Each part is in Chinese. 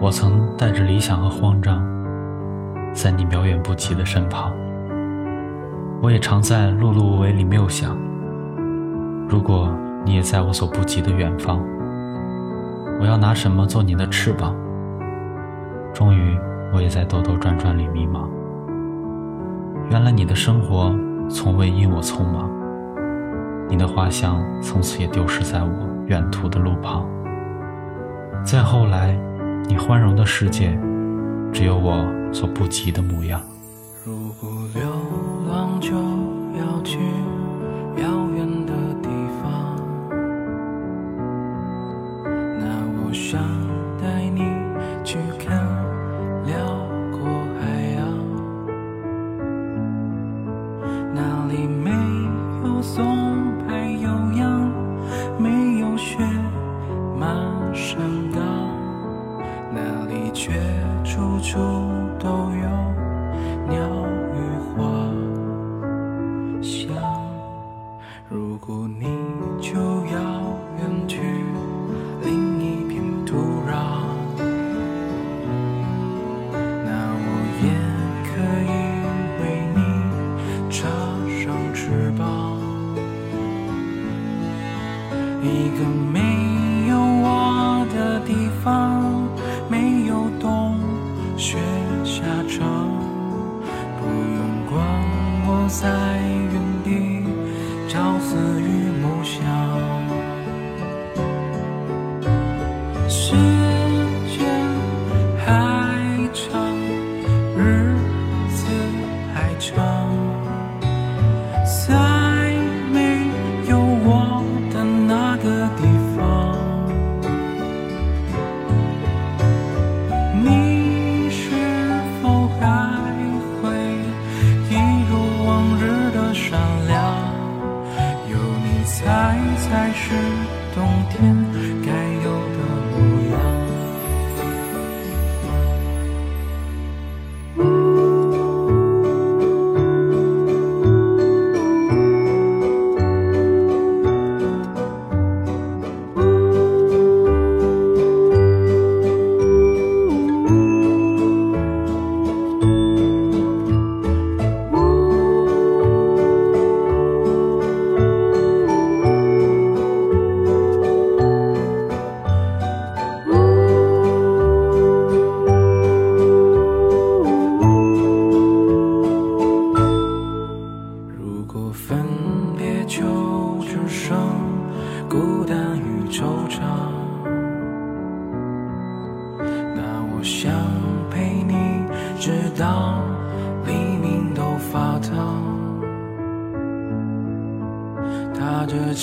我曾带着理想和慌张，在你遥远不及的身旁。我也常在碌碌无为里谬想，如果你也在我所不及的远方，我要拿什么做你的翅膀？终于，我也在兜兜转转里迷茫。原来你的生活从未因我匆忙，你的花香从此也丢失在我远途的路旁。再后来。你宽容的世界，只有我所不及的模样。如果流浪就要去遥远的地方，那我想如果你就要时间还长，日子还长，在没有我的那个地方。你是否还会一如往日的善良？有你，才才是冬天。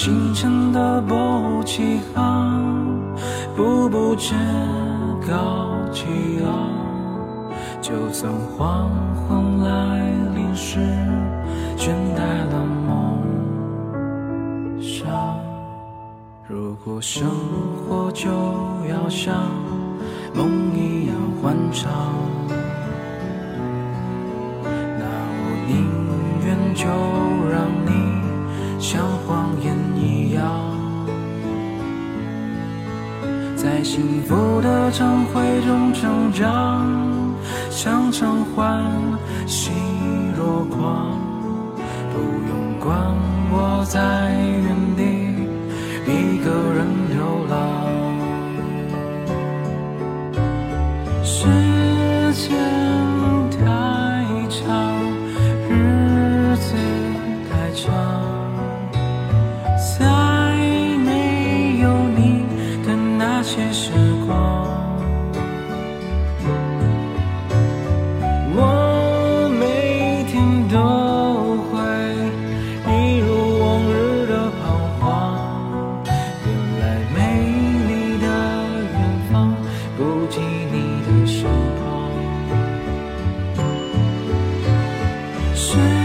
清晨的波起航，步步至高气昂。就算黄昏来临时，倦怠了梦想。如果生活就要像梦一样欢畅。那我宁愿就幸福的晨会中成长，像常欢喜若狂，不用管我在原地一个人流浪，是。sweet